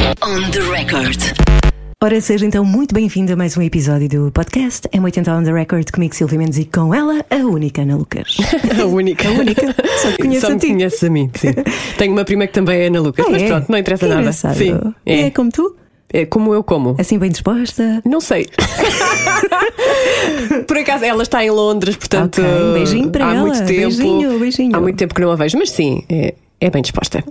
On the record. Ora, seja então muito bem-vindo a mais um episódio do podcast M80 on the Record comigo, Silvia Mendes, e com ela, a única Ana Lucas. A única. A única. Só te conheço Só a ti. conheces a mim, sim. Tenho uma prima que também é Ana Lucas, Ah, mas é? pronto, não interessa Que nada. engraçado. Sim, é. é. como tu? É como eu como. Assim bem disposta? Não sei. Por acaso ela está em Londres, portanto. Ok, um beijinho para há ela. muito tempo. Beijinho, beijinho. Há muito tempo que não a vejo, mas sim, é, é bem disposta.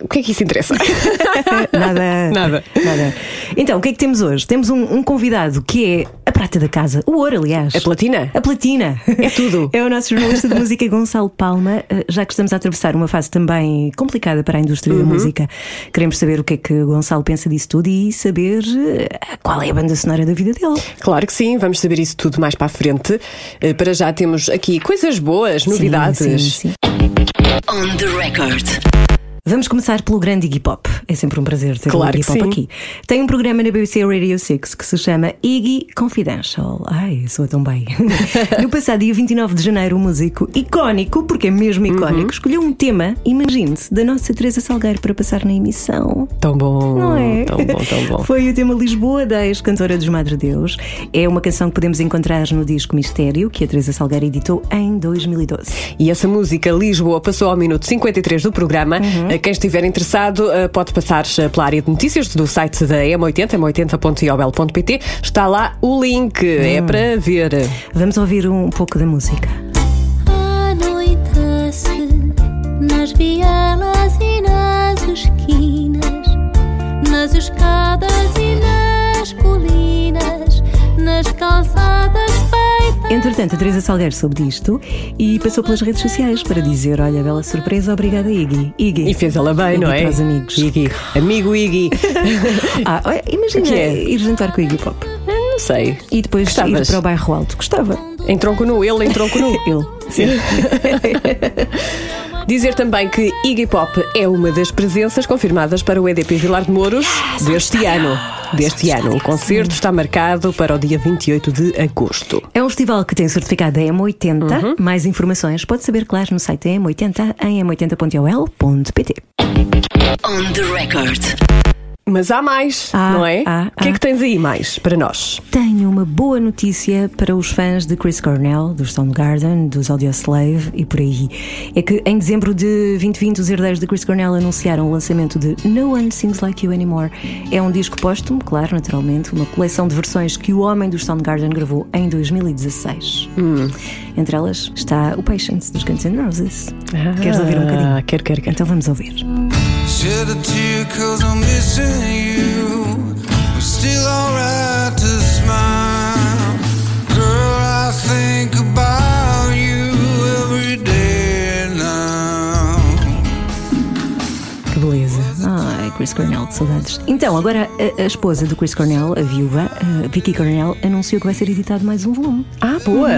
O que é que isso interessa? Nada. Nada. Nada. Então, o que é que temos hoje? Temos um, um convidado que é a prata da casa, o ouro, aliás. É platina? A platina. É tudo. É o nosso jornalista de música Gonçalo Palma. Eh, Já que estamos a atravessar uma fase também complicada para a indústria Uhum. da música, queremos saber o que é que o Gonçalo pensa disso tudo e saber eh, qual é a banda sonora da vida dele. Claro que sim, vamos saber isso tudo mais para a frente. Eh, Para já temos aqui coisas boas, novidades. Sim, sim, sim. On the record. Zandvoort. Vamos começar pelo grande Iggy Pop. É sempre um prazer ter Claro o Iggy Pop sim. aqui. Tem um programa na BBC Radio 6 que se chama Iggy Confidential. Ai, soa tão bem. no passado dia 29 de janeiro, o músico icónico, porque é mesmo icónico, Uhum. escolheu um tema, imagine-se, da nossa Teresa Salgueiro para passar na emissão. Tão bom. Não é? Tão bom, tão bom. Foi o tema Lisboa da ex-cantora dos Madre Deus. É uma canção que podemos encontrar no disco Mistério, que a Teresa Salgueiro editou em 2012. E essa música Lisboa passou ao minuto 53 do programa. Uhum. Quem estiver interessado eh, pode passar eh, pela área de notícias do site da M80, m80.iobel.pt. Está lá o link, é Hum. para ver. Vamos ouvir um pouco da música. Anoitece nas vielas e nas esquinas, nas escadas e nas colinas, nas calçadas. Entretanto, a Teresa Salgueiro soube disto e passou pelas redes sociais para dizer: Olha, bela surpresa, obrigada, Iggy. Iggy. E fez ela bem, Iggy não é? Para os amigos. Iggy. Amigo Iggy. Ah, imagina é? ir jantar com o Iggy Pop não sei. e depois Gostavas? ir para o bairro alto. Gostava. Em tronco nu, ele em tronco nu. Ele. Sim. Dizer também que Iggy Pop é uma das presenças confirmadas para o EDP Vilar de Mouros deste ano. Deste ano. O concerto está marcado para o dia 28 de agosto. É um festival que tem certificado da M80. Uhum. Mais informações pode saber, claro, no site da M80 em m80.ol.pt. On the record. Mas há mais, Há, não é? há, o que é há. que tens aí mais para nós? Tenho uma boa notícia para os fãs de Chris Cornell, do Soundgarden, dos Audioslave e por aí. É que em dezembro de 2020 os herdeiros de Chris Cornell anunciaram o lançamento de No One Sings Like You Anymore. É um disco póstumo, claro, naturalmente, uma coleção de versões que o homem dos Soundgarden gravou em 2016. Entre elas está o Patience dos Guns N' Roses. Queres ouvir um bocadinho? Ah, quero, quero, quero. Então vamos ouvir. Shed a tear cause I'm missing you. I'm still alright to smile. Girl, I think about you every day now. Que beleza. Ai, Chris Cornell, saudades. Então, agora a, a esposa do Chris Cornell, a viúva, a Vicky Cornell, anunciou que vai ser editado mais um volume. Ah, boa!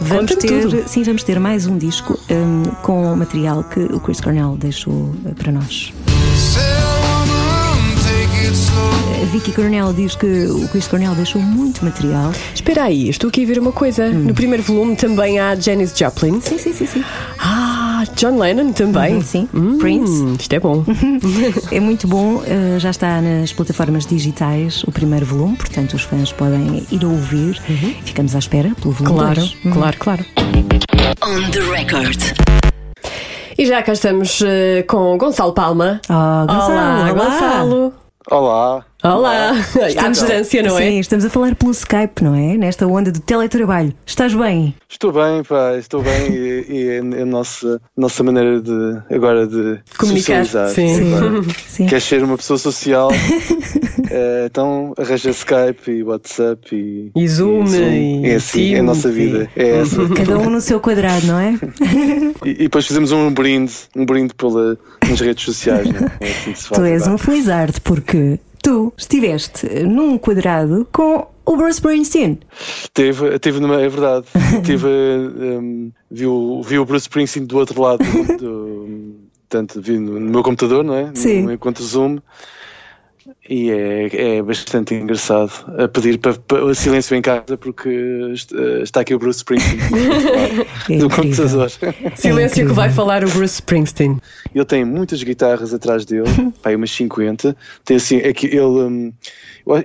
Vamos Conta-me ter, tudo. sim, vamos ter mais um disco hum, com o material que o Chris Cornell deixou eh, para nós. A Vicky Cornell diz que o Chris Cornell deixou muito material. Espera aí, estou aqui a ver uma coisa. Hum. No primeiro volume também há Janis Joplin. Sim, sim, sim, sim. Ah, John Lennon também. Uhum, sim. Hum, Prince. Isto é bom. É muito bom, eh, já está nas plataformas digitais o primeiro volume, portanto os fãs podem ir a ouvir. Ficamos à espera pelo volume claro, dois. claro, claro. On the record. E já cá estamos eh, com Gonçalo Palma. Oh, Gonçalo, olá, olá. Gonçalo. Olá. Olá. À Estamos a- distância, não é? Sim, estamos a falar pelo Skype, não é? Nesta onda do teletrabalho. Estás bem? Estou bem, pá, estou bem e, e é a nossa, nossa maneira de agora de Comunicar, socializar. sim. Agora, Sim. Queres ser uma pessoa social? eh, então arranja Skype e WhatsApp e, E Zoom e É assim, é a Teams nossa e- vida. É essa. Cada um no seu quadrado, não é? E, e depois fizemos um brinde, um brinde pela, nas redes sociais. Né? É assim que se faz Tu és agora. um felizardo porque tu estiveste num quadrado com o Bruce Springsteen. Teve, teve numa, é verdade. Teve, um, viu, viu o Bruce Springsteen do outro lado, do, portanto, vi no, meu computador, não é? Sim. No, enquanto Zoom. E é, é bastante engraçado a pedir para, para o silêncio em casa porque est- está aqui o Bruce Springsteen É do computador. Silêncio que vai falar o Bruce Springsteen. Ele tem muitas guitarras atrás dele, pá, umas 50. Tem assim, é que ele, eu-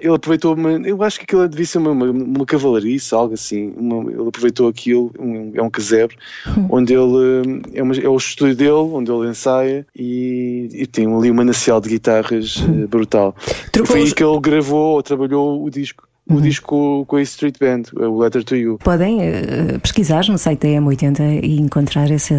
ele aproveitou, uma, eu acho que aquilo devia ser uma, uma, uma cavalariça, algo assim. Uma- ele aproveitou aquilo, um- é um casebre, onde ele hum, é, uma- é o estúdio dele, onde ele ensaia e, e tem ali um manancial de guitarras eh, brutal. Trocou Foi aí que ele gravou ou trabalhou o disco. O disco com a Street Band, o Letter to You. Podem eh, pesquisar no site da M80 e encontrar esse,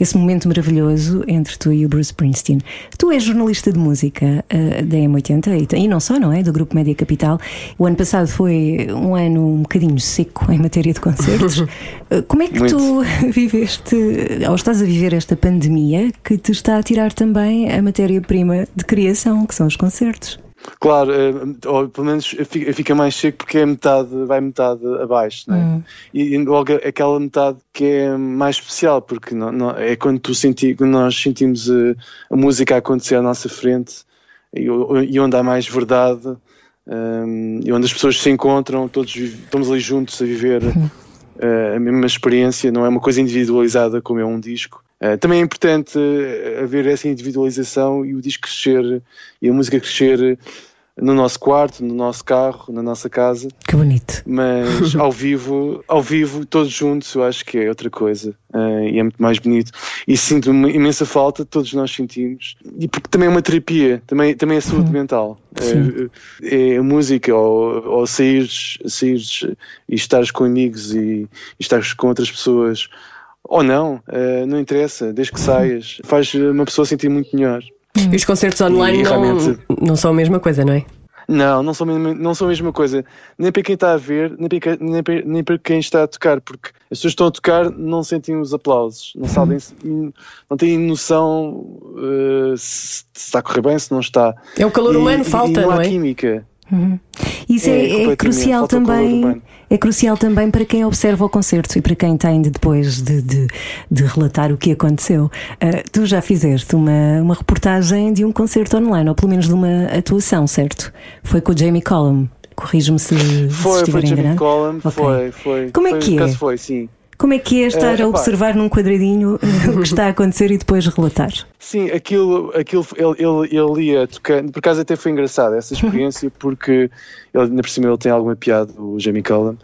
esse momento maravilhoso entre tu e o Bruce Springsteen. Tu és jornalista de música eh, da M80 e, e não só, não é? Do Grupo Média Capital. O ano passado foi um ano um bocadinho seco em matéria de concertos. Eh, Como é que tu viveste, ou estás a viver esta pandemia que te está a tirar também a matéria-prima de criação, que são os concertos? Claro, eh, ou pelo menos fi- fica mais seco porque é metade, vai metade abaixo, não é? E e logo aquela metade que é mais especial, porque não- não- é quando, tu senti, quando nós sentimos eh, a música a acontecer à nossa frente e, e onde há mais verdade ehm, e onde as pessoas se encontram, todos estamos ali juntos a viver eh, a mesma experiência, não é uma coisa individualizada como é um disco. Eh, também é importante eh, haver essa individualização e o disco crescer e a música crescer no nosso quarto, no nosso carro, na nossa casa, Que bonito. mas ao vivo, ao vivo, todos juntos, eu acho que é outra coisa eh, e é muito mais bonito. E sinto uma imensa falta, todos nós sentimos, e porque também é uma terapia, também, também é saúde mental. É a música, ou, ou saíres, saíres e estares com amigos e, e estares com outras pessoas, ou não, eh, não interessa, desde que saias, faz uma pessoa sentir muito melhor. E os concertos online E não, realmente- não são a mesma coisa, não é? Não, não são, a mesma- não são a mesma coisa. Nem para quem está a ver, nem para, quem- nem para- nem para quem está a tocar, porque as pessoas que estão a tocar não sentem os aplausos, não sabem, não têm noção se, se está a correr bem, se não está. É o calor E- humano, e- falta, e não, não há é? química. Isso É, é, é crucial também. É crucial também para quem observa o concerto e para quem tem de depois de, de, de relatar o que aconteceu. Ah, tu já fizeste uma, uma reportagem de um concerto online, ou pelo menos de uma atuação, certo? Foi com o Jamie Cullum. Corrijo-me se, se Foi, estiver foi Jimmy enganado. Collum, Ok. foi, foi. Como é foi, que é? Foi, sim. Como é que é estar Eh, a observar num quadradinho eh, o que está a acontecer e depois relatar? Sim, aquilo, aquilo ele, ele, ele ia tocando, por acaso até foi engraçado essa experiência, porque ele, ainda por cima ele tem alguma piada, o Jamie Cullum,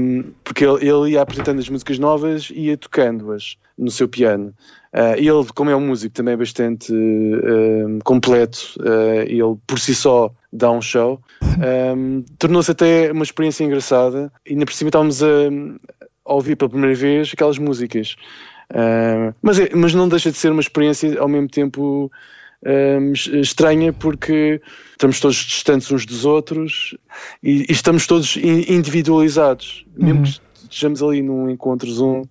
um, porque ele, ele ia apresentando as músicas novas e ia tocando-as no seu piano. Uh, ele, como é um músico também bastante um, completo, uh, ele por si só dá um show, um, tornou-se até uma experiência engraçada e ainda por cima estávamos a ouvir pela primeira vez aquelas músicas. Uh, mas, é- mas não deixa de ser uma experiência ao mesmo tempo es- estranha porque estamos todos distantes uns dos outros e, e estamos todos in- individualizados. Mesmo que estejamos ali num encontro Zoom,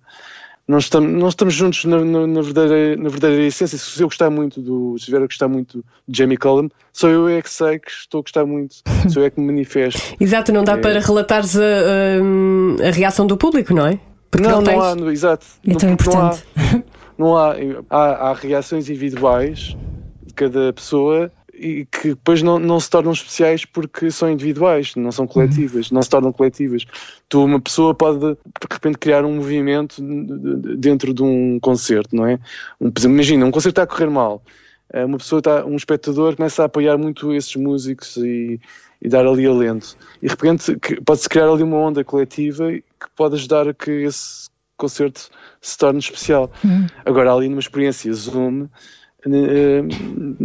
não estamos, não estamos juntos na, na, na verdadeira, na verdadeira essência. Se eu gostar muito do, se estiver a gostar muito de Jamie Cullum, só eu é que sei que estou a gostar muito, sou eu é que me manifesto. Exato, não dá É. para relatares a, a- a reação do público, não é? Porque não, não, não, tens. há, no- exato. É Não- tão porque não há- importante. não há, há, há reações individuais de cada pessoa e que depois não, não se tornam especiais porque são individuais, não são coletivas, não se tornam coletivas. Tu, uma pessoa pode de repente criar um movimento de- de- dentro de um concerto, não é? Um, imagina, um concerto está a correr mal, eh, uma pessoa está, um espectador começa a apoiar muito esses músicos e, e dar ali alento. E de repente pode-se criar ali uma onda coletiva que pode ajudar a que esse concerto se torne especial. Agora, ali numa experiência Zoom,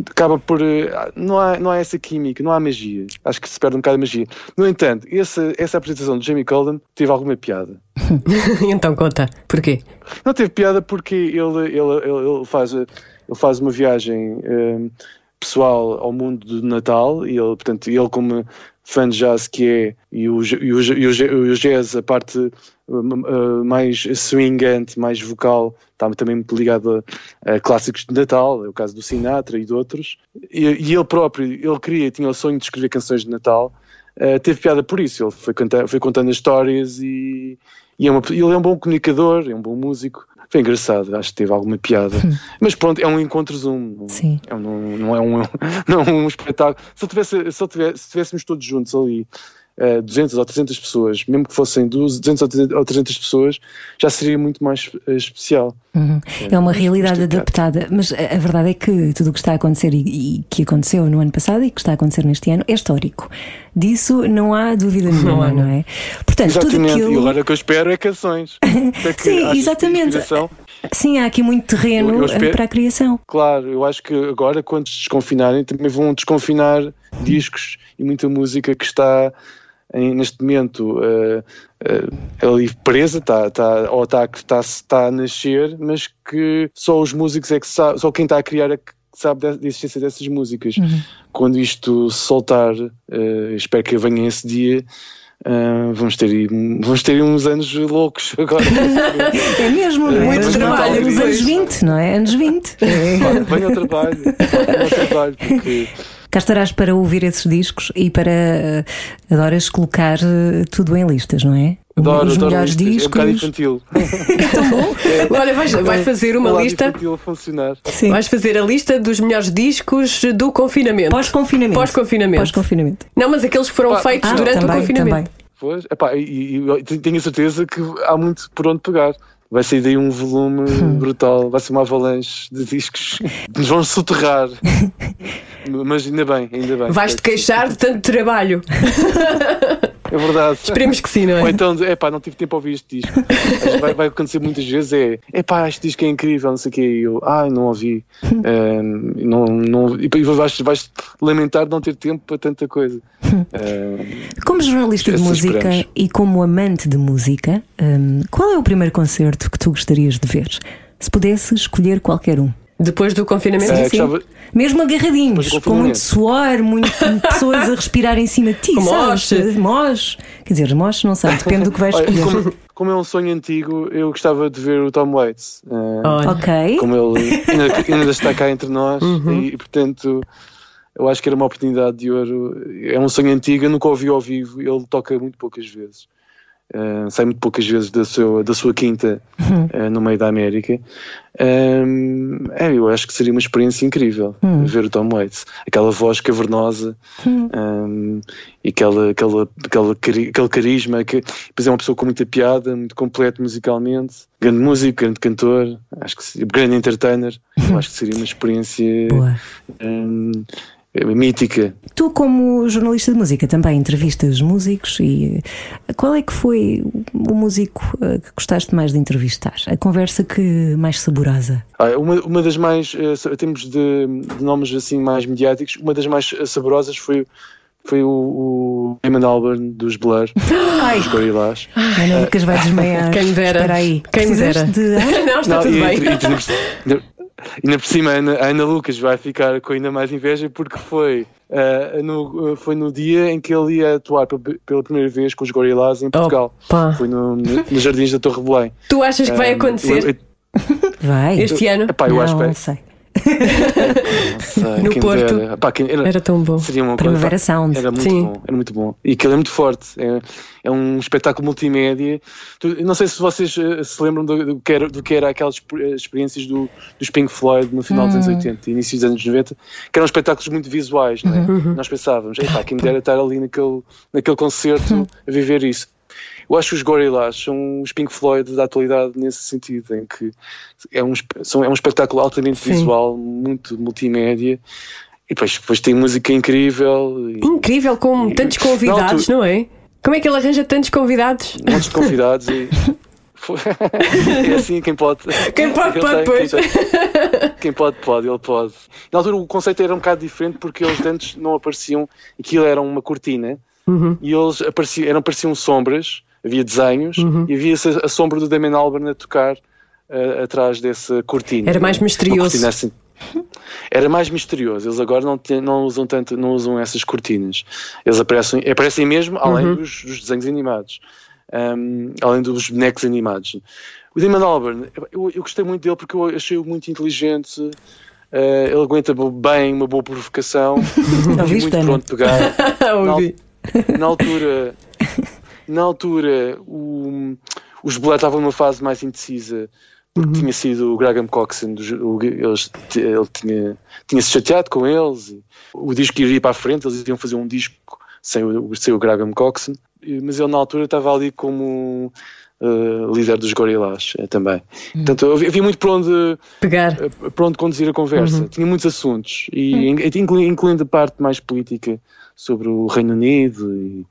acaba por. eh, Não há, não há essa química, não há magia. Acho que se perde um bocado a magia. No entanto, essa, essa apresentação de Jamie Cullum teve alguma piada. então conta, porquê? Não teve piada porque ele, ele, ele, faz, ele faz uma viagem eh, pessoal ao mundo do Natal e ele, portanto, ele como fã de jazz que é e o, e o, e o, j- o jazz, a parte eh, eh, mais swingante, mais vocal, está também muito ligado a, a clássicos de Natal, é o caso do Sinatra e de outros. E, e ele próprio, ele queria, tinha o sonho de escrever canções de Natal, eh, teve piada por isso, ele foi, canta, foi contando as histórias e, e é uma- ele é um bom comunicador, é um bom músico. foi engraçado, acho que teve alguma piada. Mas pronto, é um encontro Zoom. não- Sim. é um- não, não é um, não é um espetáculo. Se, eu tivesse, se, eu tivesse, se estivéssemos todos juntos ali, eh, 200 ou 300 pessoas, mesmo que fossem 200 ou 300 ou 300 pessoas, já seria muito mais eh, especial. Uhum. É uma realidade Mas tem adaptada, mas a verdade é que tudo o que está a acontecer e, e que aconteceu no ano passado e que está a acontecer neste ano é histórico. Disso não há dúvida nenhuma, não, é? Portanto, tudo Exatamente. aquilo. E agora o que eu espero é canções. Que Sim, exatamente. Sim, há aqui muito terreno Eu- eu eh, espero- para a criação. Claro, eu acho que agora, quando desconfinarem, também vão desconfinar discos e muita música que está em- neste momento eh, eh, ali presa, tá, tá, ou está tá, tá a nascer, mas que só os músicos é que sabem, só quem está a criar é que sabe da, da existência dessas músicas. Quando isto soltar, eh, espero que venha esse dia. eh, vamos, ter, aí- vamos ter uns anos loucos agora. É mesmo, é? Muito trabalho Nos anos 20, não é? Anos 20. É. Venha ao trabalho, venha ao trabalho, porque Cá estarás para ouvir esses discos e para eh, adoras colocar eh, tudo em listas, não é? adoro, Os adoro melhores listas. É um bocado discos. infantil. Olha, vais, vais fazer uma lista. infantil a funcionar. Sim. Vais fazer a lista dos melhores discos do confinamento. Pós-confinamento. Pós-confinamento. Pós-confinamento. Não, mas aqueles que foram Ah, feitos Ah, durante também, o confinamento. também. Pois, epá, e, e eu tenho a certeza que há muito por onde pegar. Vai sair daí um volume Hum. brutal, vai ser uma avalanche de discos que nos vão soterrar. Mas ainda bem, ainda bem. Vais-te queixar de tanto trabalho. É verdade. Esperemos que sim, não Ou é? então, epá, não tive tempo a ouvir este disco. Vai, vai acontecer muitas vezes é, epá, este disco é incrível, não sei o quê. E eu, ai, não ouvi. Ehm, não, não, e vais, vais lamentar de não ter tempo para tanta coisa. Ehm, Como jornalista de música esperamos. e como amante de música, hum, qual é o primeiro concerto que tu gostarias de ver? Se pudesse escolher qualquer um. Depois do confinamento. É, Sim. Mesmo agarradinhos, com muito suor, muito pessoas a respirar em cima de ti, sabes? moche. Moche. Quer dizer, moche não sei, depende do que vais escolher. como, como é um sonho antigo, eu gostava de ver o Tom Waits. Olha. Ok. como ele ainda, ainda está cá entre nós Uhum. e, portanto eu acho que era uma oportunidade de ouro. É um sonho antigo, eu nunca o ouvi ao vivo, ele toca muito poucas vezes. Uh, sai muito poucas vezes da sua, da sua quinta Uhum. uh, no meio da América. Um, é, eu acho que seria uma experiência incrível Uhum. ver o Tom Waits, aquela voz cavernosa um, e aquela, aquela, aquela, cari- aquele carisma. Que, depois é uma pessoa com muita piada, muito completo musicalmente, grande músico, grande cantor, acho que grande entertainer. Eu acho que seria uma experiência um, mítica. Tu, como jornalista de música, também entrevistas músicos e eh, qual é que foi o músico eh, que gostaste mais de entrevistar? A conversa que mais saborosa? Ah, Uma, uma das mais, eh, termos de, de nomes assim mais mediáticos, uma das mais saborosas foi, foi o, o Damon Albarn dos Blur, Ai, dos Gorillaz. Ana Lucas vai desmaiar. Quem dera. Espera aí. Quem dera. De? Não, está Não, tudo e, bem. e- e- ainda por- cima, a Ana, a Ana Lucas vai ficar com ainda mais inveja porque foi, ah, no, foi no dia em que ele ia atuar pe- pela primeira vez com os Gorillaz em Portugal. Opa. Foi no, no- nos Jardins da Torre Belém. Tu achas que vai Ah, acontecer eu- eu- Vai. este ano? epá, eu não, acho que não sei. No Porto. quem- era- Era tão bom. Seria uma Primavera coisa, Sound. Era muito Sim. bom, era muito bom. E aquilo é muito forte. É, é um espetáculo multimédia. Tu- não sei se vocês eh, se lembram do, do que era, do que era aquelas eh, experiências do, dos Pink Floyd no final dos anos 80 e início dos anos 90, que eram espetáculos muito visuais, não é? Nós pensávamos, quem me dera estar ali naquele, naquele concerto a viver isso. Eu acho que os Gorillaz são os Pink Floyd da atualidade nesse sentido, em que é um, são, é um espetáculo altamente Sim. visual, muito multimédia, e depois, depois tem música incrível, e Incrível, com tantos convidados, não é? Como é que ele arranja tantos convidados? de convidados e. É assim, quem pode. Quem pode, pode, tem, pois. Quem, tem. Quem pode, pode, ele pode. Na altura o conceito era um bocado diferente porque eles antes não apareciam, aquilo era uma cortina Uhum. e eles apareciam, eram, apareciam sombras, havia desenhos Uhum. e havia a, sombra do Damon Albarn a tocar eh, atrás dessa cortina. Era mais misterioso. assim. Era mais misterioso. Eles agora não, têm- não usam tanto, não usam essas cortinas. Eles aparecem, aparecem mesmo além Uhum. dos, dos desenhos animados, um, além dos bonecos animados. O Damon Albarn, eu, eu gostei muito dele porque eu achei-o muito inteligente. eh, ele aguenta bem uma boa provocação, Ouviste, muito pronto pegar. Ouvi. Na altura, na altura o- os Blur estavam numa fase mais indecisa porque tinha sido o Graham Coxon, o- eles, ele tinha, tinha se chateado com eles, e o disco iria para a frente, eles iam fazer um disco sem o, sem o Graham Coxon, mas ele na altura estava ali como eh, líder dos Gorillaz eh, também. Portanto, eu havia muito por onde, Pegar. eh, por onde conduzir a conversa. Tinha muitos assuntos, e inclu- incluindo a parte mais política sobre o Reino Unido, e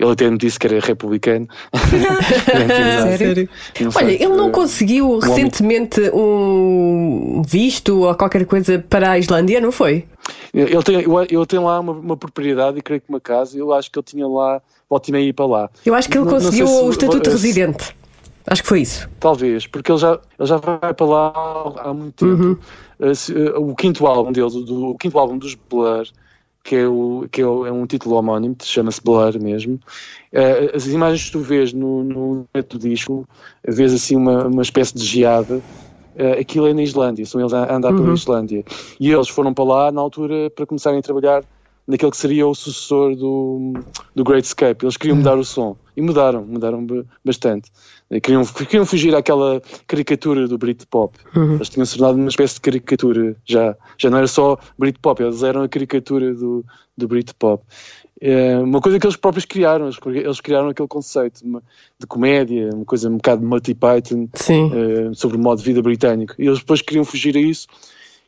ele até me disse que era republicano. Na intimidade. Sério? Não Olha, ele não eh, conseguiu recentemente um visto ou qualquer coisa para a Islândia, não foi? Ele tem, eu, eu tenho lá uma, uma propriedade e creio que uma casa. Eu acho que ele tinha lá, volta e meia ir para lá. Eu acho que ele Não- não conseguiu sei se- o estatuto de eh, residente. Acho que foi isso. Talvez, porque ele já, ele já vai para lá há muito tempo. Uhum. Uh, se- uh, o quinto álbum dele, do, o quinto álbum dos Blur, que é, o, que é, é um título homónimo, chama-se Blur mesmo. Uh, as imagens que tu vês no, no do disco, vês assim uma, uma espécie de geada. Uh, aquilo é na Islândia, são eles a andar pela Islândia. E eles foram para lá na altura para começarem a trabalhar naquele que seria o sucessor do, do Great Escape. Eles queriam mudar o som. E mudaram, mudaram ba- bastante. Queriam, queriam fugir àquela caricatura do Britpop. Eles tinham se tornado uma espécie de caricatura já. Já não era só Britpop, eles eram a caricatura do, do Britpop. É uma coisa que eles próprios criaram, eles, eles criaram aquele conceito de, de comédia, uma coisa um bocado Monty Python, Sim. eh, sobre o modo de vida britânico. E eles depois queriam fugir a isso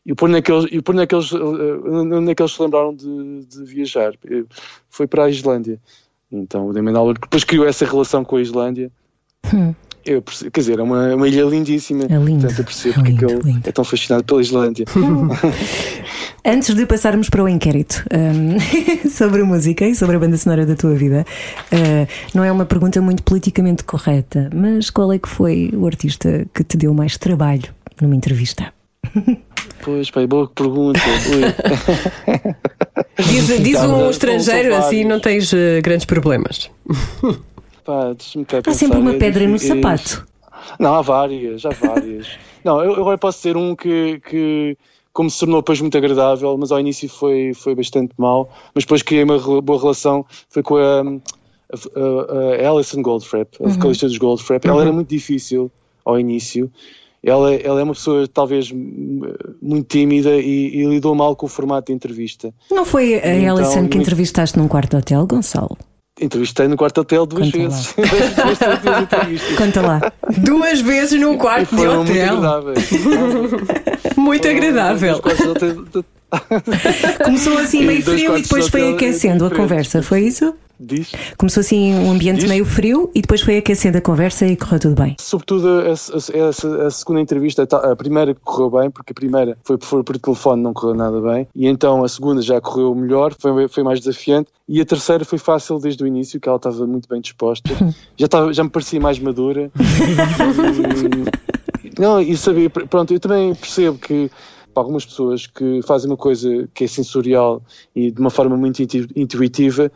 e por naqueles, e por naqueles, eh, onde é que eles se lembraram de, de viajar? Foi para a Islândia. Então o Damon Albarn depois criou essa relação com a Islândia. Eu perce- quer dizer, é uma, uma ilha lindíssima. É lindo, Portanto, eu percebo é porque lindo, é que ele lindo. é tão fascinado pela Islândia. Antes de passarmos para o inquérito hum, sobre música e sobre a banda sonora da tua vida, uh, não é uma pergunta muito politicamente correta, mas qual é que foi o artista que te deu mais trabalho numa entrevista? pois, pai, boa pergunta. Diz, diz um estrangeiro assim não tens eh, grandes problemas. Pá, Há sempre uma É pedra no difícil. sapato. Não, há várias, há várias. não, eu eu agora posso ser um que, que como se tornou depois muito agradável, mas ao início foi, foi bastante mau, mas depois criei uma boa relação, foi com a, a, a- a Alison Goldfrapp, a vocalista dos Goldfrapp. Ela era muito difícil ao início. Ela, ela é uma pessoa talvez muito tímida e, e lidou mal com o formato de entrevista. Não foi a Então, Alison que entrevistaste num quarto de hotel, Gonçalo? Entrevistei no quarto hotel duas Conta vezes. Conta lá. Duas vezes num quarto de foram muito hotel. Muito agradável. De hotel- Começou assim meio frio e depois de foi aquecendo a conversa, foi isso? Diz? Começou assim um ambiente Diz? meio frio e depois foi aquecendo a conversa e correu tudo bem. Sobretudo a, a- a- a segunda entrevista, a primeira correu bem, porque a primeira foi por, por telefone, não correu nada bem, e então a segunda já correu melhor, foi, foi mais desafiante, e a terceira foi fácil desde o início, que ela estava muito bem disposta, já, estava, já me parecia mais madura. E- não, e sabia, pronto, eu também percebo que para algumas pessoas que fazem uma coisa que é sensorial e de uma forma muito intu- intuitiva,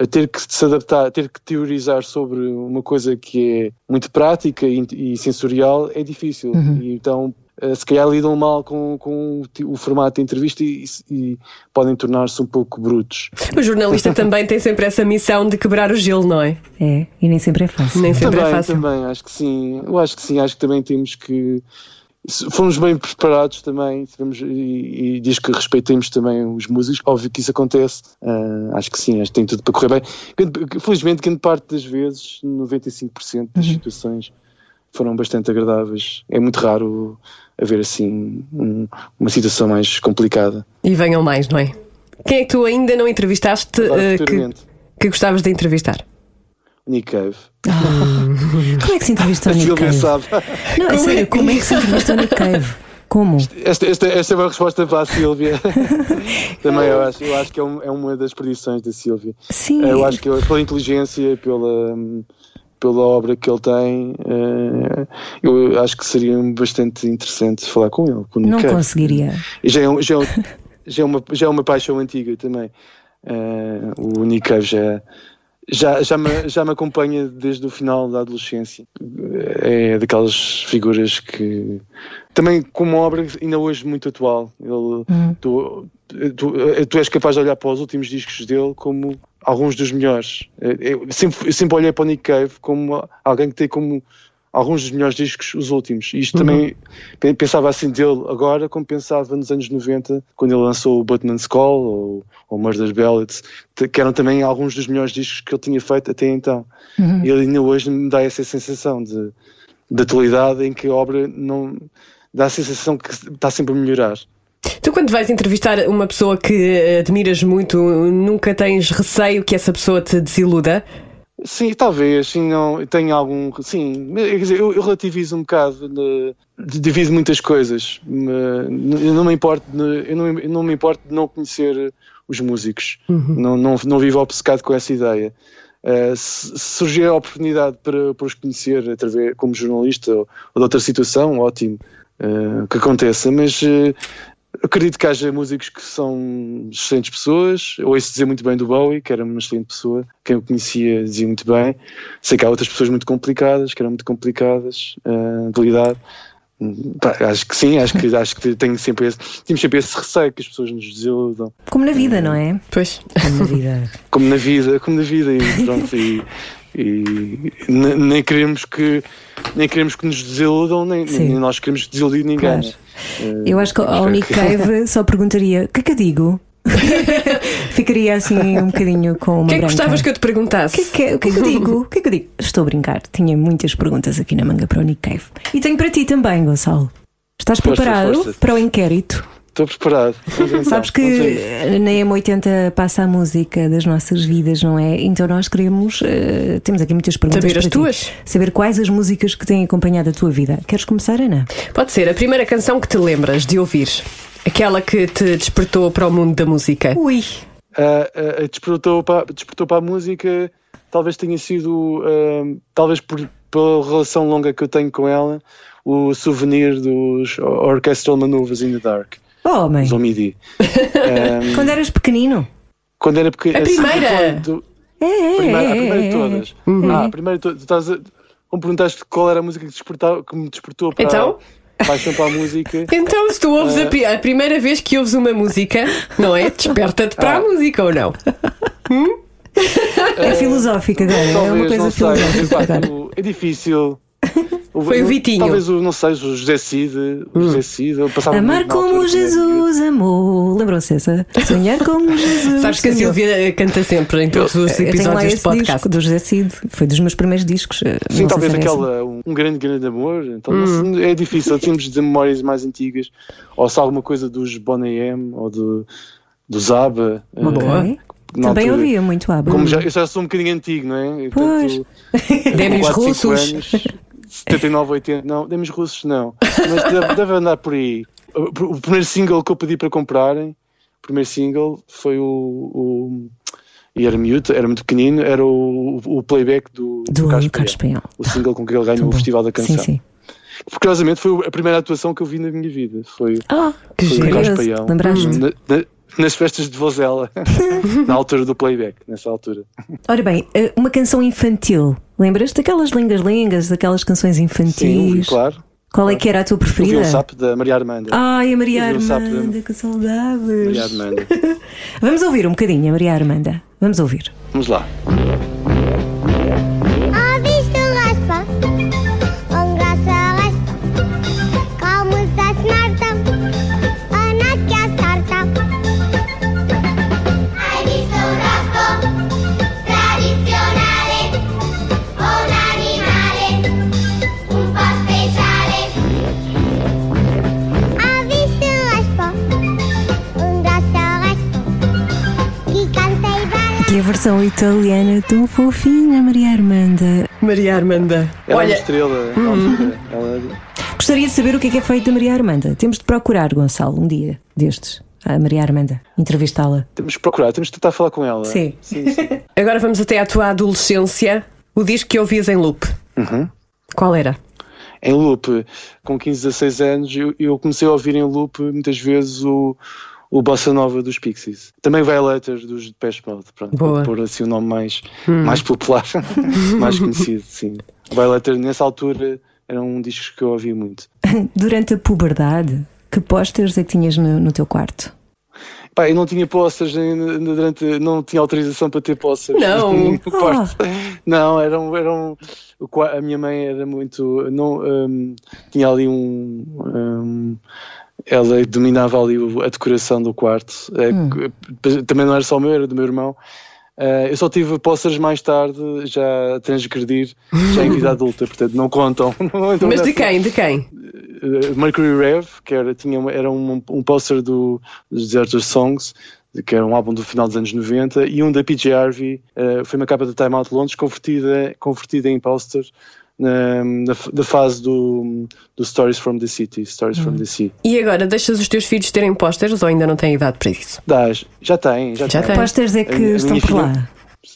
a ter que se adaptar, ter que teorizar sobre uma coisa que é muito prática e, e sensorial é difícil. E então, eh, se calhar lidam mal com, com o formato de entrevista e, e podem tornar-se um pouco brutos. O jornalista também tem sempre essa missão de quebrar o gelo, não é? É, e nem sempre é fácil. Nem sempre também, é fácil. também, acho que sim. Eu acho que sim, acho que também temos que. Fomos bem preparados também tivemos, e, e diz que respeitemos também os músicos. Óbvio que isso acontece. ah, acho que sim, acho que tem tudo para correr bem. Felizmente, grande parte das vezes, 95% das situações foram bastante agradáveis. É muito raro haver assim um- uma situação mais complicada. E venham mais, não é? Quem é que tu ainda não entrevistaste eh, que, que gostavas de entrevistar? Nick Cave. Como é que se entrevistou Nick Silvia Cave? sabe. Não, é sério, como é que se entrevistou Nick Cave? Como? Esta, esta, esta é uma resposta para a Sílvia. Também eu acho, eu acho que é, um- é uma das perdições da Sílvia. Sim. Eu acho que pela inteligência, pela, pela obra que ele tem, eh, eu acho que seria bastante interessante falar com ele. Com Não Cave. conseguiria. Já é, já, é já, é uma, já é uma paixão antiga também. Eh, o Nick Cave já, já, já, me, já me acompanha desde o final da adolescência. É daquelas figuras que. Também com uma obra ainda hoje muito atual. Ele, tu, tu, tu és capaz de olhar para os últimos discos dele como alguns dos melhores. Eu sempre, eu sempre olhei para o Nick Cave como alguém que tem como alguns dos melhores discos, os últimos. E isto também pe- pensava assim dele agora, como pensava nos anos 90, quando ele lançou o Butman's Call ou, ou Murder Ballads, te- que eram também alguns dos melhores discos que ele tinha feito até então. E ele ainda hoje me dá essa sensação de, de atualidade em que a obra não dá a sensação que está sempre a melhorar. Tu, quando vais entrevistar uma pessoa que admiras muito, nunca tens receio que essa pessoa te desiluda? Sim, talvez, sim, não, tenho algum, sim, quer dizer, eu, eu relativizo um bocado, de, de- divido muitas coisas, eu não me importo, de- eu não, eu não me importo de não conhecer os músicos, não, não, não vivo obcecado com essa ideia. Eh, se, surgir a oportunidade para, para os conhecer através, como jornalista ou, ou de outra situação, ótimo, eh, que aconteça, mas eh, acredito que haja músicos que são excelentes pessoas. Eu ouço dizer muito bem do Bowie, que era uma excelente pessoa. Quem o conhecia dizia muito bem. Sei que há outras pessoas muito complicadas, que eram muito complicadas uh, de lidar. Pá, acho que sim, acho que, acho que tenho sempre esse, temos sempre esse receio que as pessoas nos desiludam. Como na vida, não é? Pois. Como na vida. Como na vida, como na vida. E, pronto, e, e ne- nem queremos que nem queremos que nos desiludam, nem, nem nós queremos desiludir ninguém. Claro. Eu acho que ao Nick Cave só perguntaria: o que é que eu digo? Ficaria assim um bocadinho com uma O que é que branca. gostavas que eu te perguntasse? O que, é que, o que é que eu digo? O que é que eu digo? Estou a brincar. Tinha muitas perguntas aqui na manga para o Nick Cave. E tenho para ti também, Gonçalo. Estás Força, preparado força. para o inquérito? Estou preparado. Então, Sabes que na M80 passa a música das nossas vidas, não é? Então nós queremos. eh, temos aqui muitas perguntas. Saber as ti. tuas. Saber quais as músicas que têm acompanhado a tua vida. Queres começar, Ana? Pode ser a primeira canção que te lembras de ouvir. Aquela que te despertou para o mundo da música. Ui! Ah, ah, despertou, para, despertou para a música, talvez tenha sido, ah, talvez por, pela relação longa que eu tenho com ela, o souvenir dos Orchestral Maneuvers in the Dark, Oh, homem! os OMIDI. Ah, Quando eras pequenino? quando era pequeno. A primeira? do- É, é, a primeira, a é, primeira é, de é. todas. Ah, a primeira de todas. Tu estás a- Como perguntaste qual era a música que, despertava, que me despertou para Então? a paixão para a música. Então, se tu ouves a, pi- a primeira vez que ouves uma música, não é? Desperta-te para a música ou não? É filosófica agora. É uma Talvez, coisa não sei. filosófica Epá, agora. O- é. Foi o Vitinho. Talvez o, não sei, o José Cid. O José Cid. Eu passava Amar como né? Jesus amou. Lembram-se essa? Sonhar como Jesus. Sabes que a sonhou. Silvia canta sempre em todos os episódios deste podcast. disco do José Cid. Foi dos meus primeiros discos. Sim, não talvez esse. aquela, um, um grande, grande amor. Então, Hum. sei, é difícil. Temos de memórias mais antigas. Ou se há alguma coisa dos Bonnie M ou do, dos ABBA. Uma eh, boa. Ok. na Também altura. ouvia muito ABBA. Como já, eu já sou um bocadinho antigo, não é? Pois. Cinco russos. anos, 79, 80, não, demos russos não. Mas deve, deve andar por aí. O, o primeiro single que eu pedi para comprarem, o primeiro single foi o. o e era miúdo, era muito pequenino, era o, o playback do, Do Carlos Carlos Paião. Paião. O single com que ele ganhou o bom. Festival da Canção. Sim, sim. Curiosamente foi a primeira atuação que eu vi na minha vida. Foi, Ah, que foi o. Carlos Paião. Lembraste? Na- na- nas festas de Vozela, na altura do playback, nessa altura. Ora bem, eh, uma canção infantil. Lembras daquelas lingas-lingas, daquelas canções Sim, infantis? claro. Qual é que era a tua preferida? o SAP da Maria Armanda. Ai, a Maria Eu vi o sapo da- Armanda, que saudades. Maria Armanda. Vamos ouvir um bocadinho a Maria Armanda. Vamos ouvir. Vamos lá. E a versão italiana tão fofinha, Maria Armanda. Maria Armanda. Ela é uma Olha, estrela. na altura. Ela- Gostaria de saber o que é que é feito da Maria Armanda. Temos de procurar, Gonçalo, um dia destes. A Maria Armanda. Entrevistá-la. temos que procurar, temos de tentar falar com ela. Sim. sim, sim. agora vamos até à tua adolescência. O disco que ouvias em loop. Uhum. Qual era? Em loop, com 15, 16 anos, eu, eu comecei a ouvir em loop muitas vezes o, o Bossa Nova dos Pixies. Também Violator dos Depeche Mode, pronto, Boa. pôr assim o nome mais, mais popular, mais conhecido, sim. Violator, nessa altura, era um disco que eu ouvia muito. Durante a puberdade, que posters é que tinhas no, no teu quarto? Pá, eu não tinha posters durante, não tinha autorização para ter posters. Não. no quarto. Não, eram, eram a minha mãe era muito. Não, hum, tinha ali um. hum, ela dominava ali a decoração do quarto. É, que- Também não era só o meu, era do meu irmão. Eh, eu só tive posters mais tarde, já a transgredir, já em vida adulta, portanto não contam. Não entram Mas de quem? De quem? Uh, Mercury Rev, que era, tinha, era um, um póster do, Deserter Songs, que era um álbum do final dos anos 90, e um da PJ Harvey, uh, foi uma capa da Time Out Londres, convertida, convertida em póster na, da fase do, do Stories from the City, Stories from the Sea. E agora, deixas os teus filhos terem pósteres ou ainda não têm idade para isso? Dás, já tem, já, Já tem. tem. Posters é que A a estão minha por filha- lá.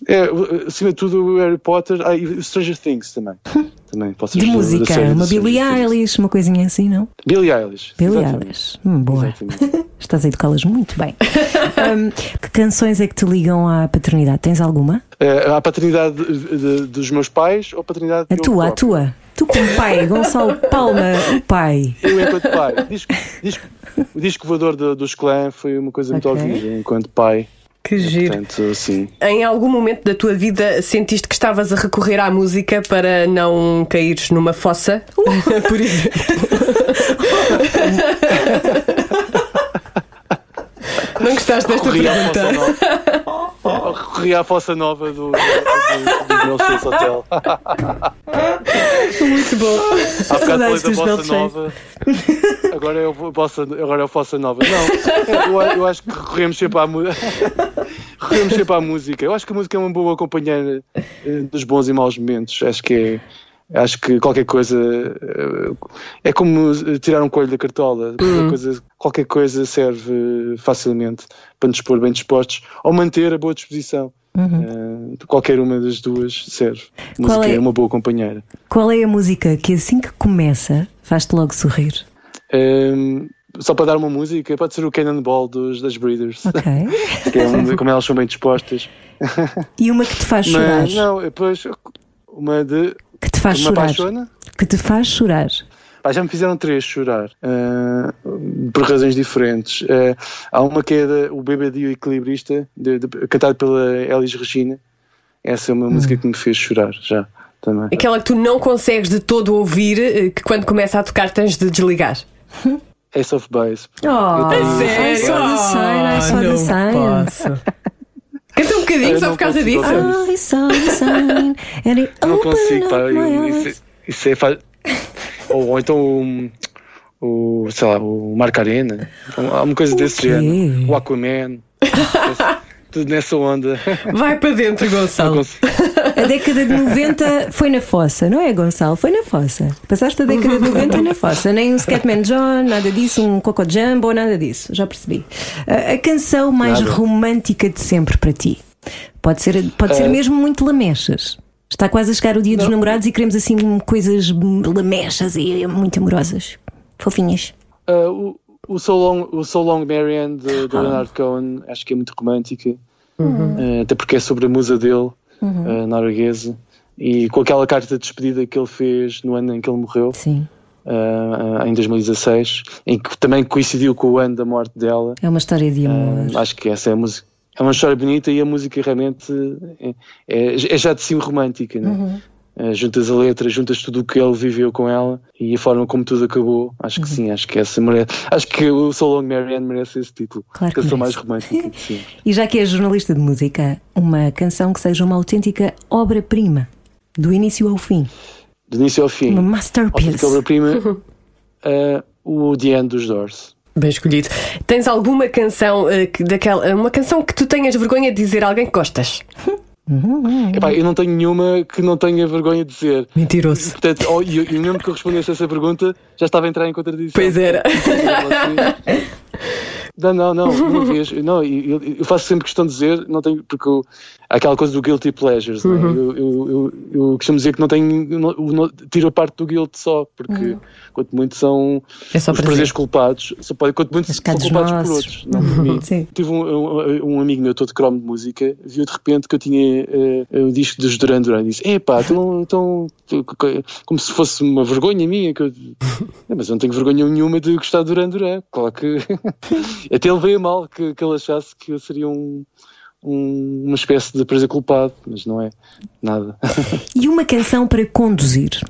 É, acima de tudo o Harry Potter, ah, e o Stranger Things também. também posters De música, uma Billie. Eilish, uma coisinha assim, não? Billie Eilish. Billie exatamente. Eilish. Hum, boa. Exatamente. Estás a educá-las muito bem. Hum, que canções é que te ligam à paternidade? Tens alguma? Eh, a paternidade de- de- dos meus pais ou a paternidade A tua, a próprio? tua. Tu como pai, Gonçalo Palma, o pai. Eu enquanto pai. Disco, disco, o disco voador do- dos clã foi uma coisa muito Ok. ouvida enquanto pai. Que giro. Portanto, sim. Em algum momento da tua vida sentiste que estavas a recorrer à música para não caíres numa fossa? Por exemplo. Não gostaste desta Corri à pergunta? fossa nova. Corri à fossa nova do, do, do, do Milchês Hotel. Muito bom. Há bocado falei da fossa nova. Agora é, o bossa, agora é o fossa nova. Não, eu, eu acho que recorremos sempre à música. Recorremos sempre à música. Eu acho que a música é uma boa companheira eh, dos bons e maus momentos. Acho que é. Acho que qualquer coisa eh, é como tirar um coelho da cartola. Qualquer, coisa, qualquer coisa serve facilmente para nos pôr bem dispostos ou manter a boa disposição. Eh, qualquer uma das duas serve. A música é- é uma boa companheira. Qual é a música que assim que começa faz-te logo sorrir? Um, só para dar uma música, pode ser o Cannonball dos, das Breeders, Ok. que é um, como elas são bem dispostas. E uma que te faz chorar? Mas não, depois uma de. Que te faz chorar? apaixona. Que te faz chorar? Pá, já me fizeram três chorar, ah, por razões diferentes. Ah, há uma que é da, o Bêbado e o Equilibrista, de, de, cantado pela Elis Regina. Essa é uma Hum. música que me fez chorar, já, também. Aquela que tu não consegues de todo ouvir, eh, que quando começa a tocar tens de desligar. Ace of Base. Oh, the sign, I saw the não sign. posso. Canta um bocadinho só não por causa consigo disso. ouvir. Oh, sign and it Não consigo, pá. Isso, isso é. fa- ou, ou então o, o. sei lá, o Marco Arena. Há uma coisa desse quê? género. O Aquaman. Tudo nessa onda. Vai para dentro, Não Gonçalo. A década de 90 foi na fossa, não é, Gonçalo? Foi na fossa. Passaste a década de 90 na fossa. Nem um Scatman John, nada disso, um Coco Jumbo, nada disso. Já percebi. A, a canção mais Nada. romântica de sempre para ti? Pode ser, pode ser Eh, mesmo muito lamechas. Está quase a chegar o dia dos namorados e queremos assim coisas lamechas e muito amorosas. Fofinhas. Ah, o, so Long, o So Long Marianne de, de Leonard Cohen acho que é muito romântica. Ah, até porque é sobre a musa dele, a norueguesa. E com aquela carta de despedida que ele fez no ano em que ele morreu. Sim. ah, em 2016, em que também coincidiu com o ano da morte dela. É uma história de amor. Ah, acho que essa é a música. É uma história bonita e a música realmente é, é- é já de si romântica. Né? Ah, juntas a letra, juntas tudo o que ele viveu com ela e a forma como tudo acabou. Acho que sim, acho que essa merece. Acho que o So Long Marianne merece esse título. Claro que canção mais merece. romântica. E já que és jornalista de música, uma canção que seja uma autêntica obra-prima, do início ao fim, Do início ao fim. uma Autêntica masterpiece. obra-prima, ah, o The End dos Doors. Bem escolhido. Tens alguma canção eh, que, daquela, uma canção que tu tenhas vergonha de dizer a alguém que gostas? Epá, eu não tenho nenhuma que não tenha vergonha de dizer. Mentiroso. Portanto, oh, e e mesmo que eu respondesse essa pergunta, já estava a entrar em contradição. Pois era. Não, não, não, uma vez. Não, eu, eu- faço sempre questão de dizer, não tenho, porque eu- há aquela coisa do guilty pleasures, né? eu, eu, eu, eu costumo dizer que não tenho, não, não- tiro a parte do guilt só, porque quanto muito são É os prazer. prazeres culpados, só pode, quanto muito são culpados por nossos. outros, não por mim. Sim. Tive um, um, um amigo meu todo cromo de música, viu de repente que eu tinha eh, o disco dos Duran Duran e disse: Epá, tu- co- como se fosse uma vergonha minha. Que eu... "É, Mas eu não tenho vergonha nenhuma de gostar de Duran Duran. Claro que. Até ele veio a mal que, que ele achasse que eu seria um, um- uma espécie de prazer culpado, mas não é nada. E uma canção para conduzir.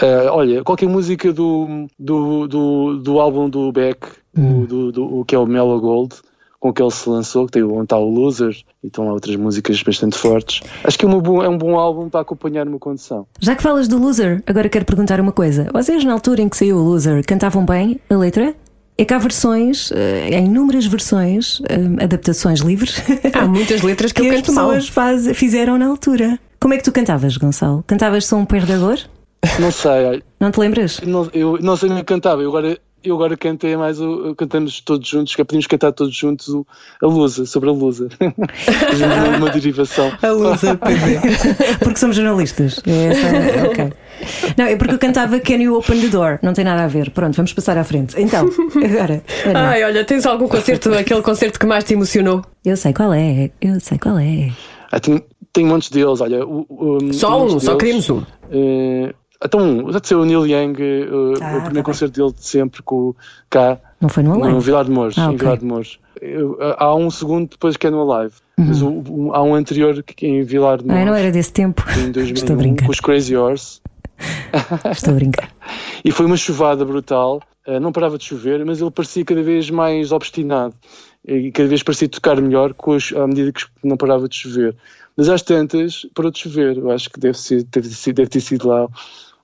Ah, olha, qualquer música do, do, do, do álbum do Beck, o, do, do- o que é o Mellow Gold, com que ele se lançou, que tem onde está o Loser, e estão lá outras músicas bastante fortes. Acho que é, uma é um bom álbum para acompanhar uma condução. Já que falas do Loser, agora quero perguntar uma coisa. Vocês, na altura em que saiu o Loser, cantavam bem a letra? É que há versões, eh, há inúmeras versões, eh, adaptações livres, Há muitas letras que, que eu as canto mal. pessoas faz- fizeram na altura. Como é que tu cantavas, Gonçalo? Cantavas Sou um Perdedor? Não sei, Não te lembras? não, eu não sei nem cantava, eu agora, eu agora cantei mais, o, cantamos todos juntos, que é podíamos cantar todos juntos o, a Lusa, sobre a Lusa. uma, uma derivação. A lusa, pois é. Porque somos jornalistas. É essa- ok. Não, é porque eu cantava Can You Open the Door? Não tem nada a ver. Pronto, vamos passar à frente. Então, agora. Ana, Ai, olha, tens algum concerto, aquele concerto que mais te emocionou? eu sei qual é, eu sei qual é. Ah, tem, tem montes deles, olha. O, o- Só montes um, só queremos um. Eh, então, um, já de ser o Neil Young, eh, o Ah, tá primeiro bem. concerto dele de sempre com o cá Não foi no no Alive? Vilar de Mouros, Ah, em. Vilar de Mouros. Eu- há um segundo depois que é no Alive, mas o- o- há um anterior que é em Vilar de Ah, Mouros, não era desse tempo. em Estou a 2001, brincar. com os Crazy Horse. Estou a brincar. E foi uma chuvada brutal, eh, não parava de chover, mas ele parecia cada vez mais obstinado e cada vez parecia tocar melhor à medida que não parava de chover. Mas às tantas parou de chover, eu acho que deve, ser, deve, ser- deve ter sido lá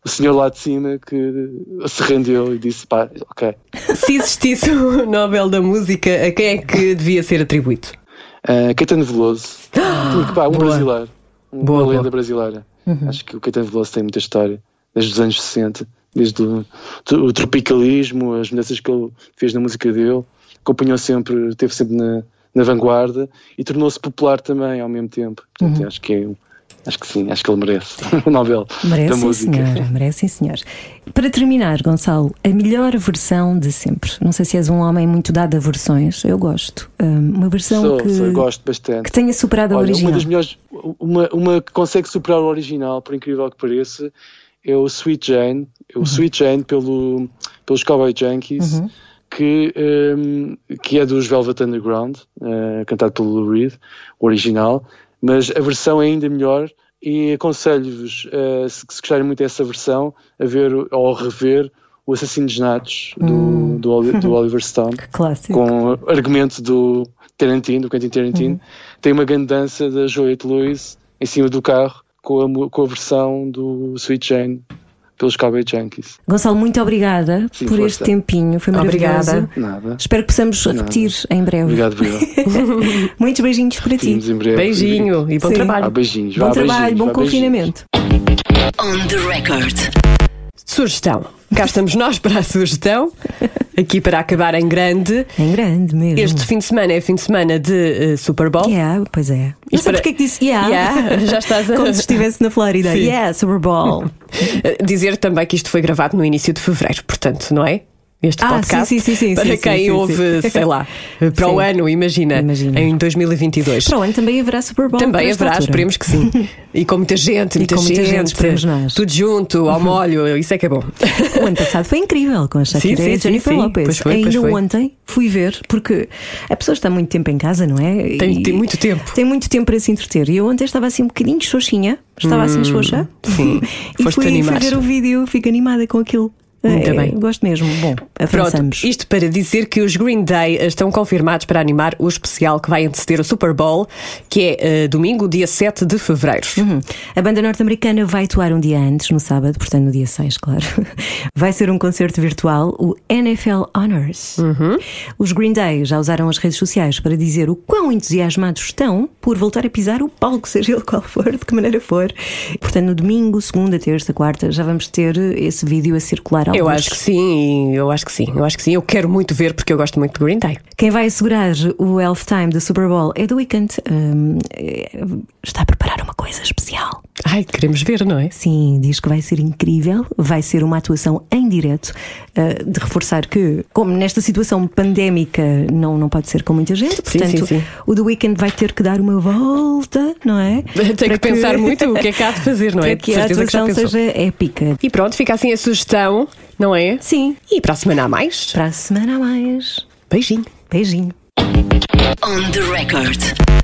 o senhor lá de cima que se rendeu e disse: pá, ok. Se existisse o Nobel da Música, a quem é que devia ser atribuído? Uh, Caetano Veloso, Porque, pá, um Boa. brasileiro, uma Boa, lenda boa. brasileira. Acho que o Caetano Veloso tem muita história, desde os anos 60, desde o, o tropicalismo, as mudanças que ele fez na música dele, acompanhou sempre, esteve sempre na, na vanguarda e tornou-se popular também ao mesmo tempo. Portanto, acho que é um- Acho que sim, acho que ele merece o Nobel da Merece, sim, música. senhora. Merece, sim, senhor. Para terminar, Gonçalo, a melhor versão de sempre. Não sei se és um homem muito dado a versões. Eu gosto. Hum, uma versão Sou, que, sou, gosto bastante. que tenha superado a Olha, original. uma das melhores, uma, uma que consegue superar o original, por incrível que pareça, é o Sweet Jane, é Uhum. o Sweet Jane pelo, pelos Cowboy Junkies, que, um, que é dos Velvet Underground, uh, cantado pelo Lou Reed, o original, mas a versão é ainda melhor e aconselho-vos, uh, se, se gostarem muito dessa versão, a ver ou a rever o Assassinos Natos do, Hum. do, do Oliver Stone Clássico. com argumento do Tarantino, do Quentin Tarantino, tem uma grande dança da Juliette Lewis em cima do carro com a, com a versão do Sweet Jane pelos Cowboy Junkies. Gonçalo, muito obrigada Sim, por força. este tempinho. Foi maravilhoso. Obrigada. Nada. Espero que possamos repetir em breve. Obrigado. Muitos beijinhos para ti. Breve. Beijinho e bom Sim. Ah, trabalho. beijinhos. Bom vá, trabalho, beijinhos, bom beijinhos. confinamento. On the record. Sugestão. Cá estamos nós para a sugestão. Aqui para acabar em grande. Em grande mesmo. Este fim de semana é fim de semana de eh, Super Bowl. Yeah, pois é. Não sei para- porque é que disse yeah. Yeah, já estás a- Como se estivesse na Flórida. Sim. Yeah, Super Bowl. Eh, Dizer também que isto foi gravado no início de fevereiro, portanto, não é? Este Ah, podcast. sim, sim, sim, para quem ouve, sei lá, para o ano, imagina, Imagina. em 2022. Para o ano também haverá Super Bowl. Também haverá, altura. esperemos que sim. E com muita gente, muita, com muita gente, gente. Tudo junto, ao molho, isso é que é bom. O ano passado foi incrível com a Shakira e a Jennifer. Lopez. Pois foi, Ainda foi. ontem fui ver, porque a pessoa está muito tempo em casa, não é? Tem, E tem muito tempo. Tem muito tempo para se entreter. E eu ontem estava assim um bocadinho xoxinha, estava assim xoxa. Hum, sim. e fui, fui ver o vídeo, fico animada com aquilo. Muito É, bem. Gosto mesmo. Bom, Pronto, avançamos. isto para dizer que os Green Day estão confirmados para animar o especial que vai anteceder o Super Bowl, que é eh, domingo, dia 7 de fevereiro. Uhum. A banda norte-americana vai atuar um dia antes, no sábado, portanto no dia 6, claro. Vai ser um concerto virtual, o NFL Honors. Uhum. Os Green Day já usaram as redes sociais para dizer o quão entusiasmados estão por voltar a pisar o palco, seja ele qual for, de que maneira for. Portanto, no domingo, segunda, terça, quarta, já vamos ter esse vídeo a circular ao Eu acho que sim, eu acho que sim, eu acho que sim. Eu quero muito ver porque eu gosto muito de Green Day. Quem vai assegurar o halftime do Super Bowl é The Weeknd. Hum, é, está a preparar uma coisa especial. Ai, queremos ver, não é? Sim, diz que vai ser incrível, vai ser uma atuação em direto, uh, de reforçar que, como nesta situação pandémica não, não pode ser com muita gente, portanto, sim, sim. o The Weeknd vai ter que dar uma volta, não é? Tem que pensar muito o que é que há de fazer, não é? Para que a que atuação pensou. seja épica. E pronto, fica assim a sugestão, não é? Sim, E para a semana a mais, para a semana a mais. beijinho. Beijinho. On the record.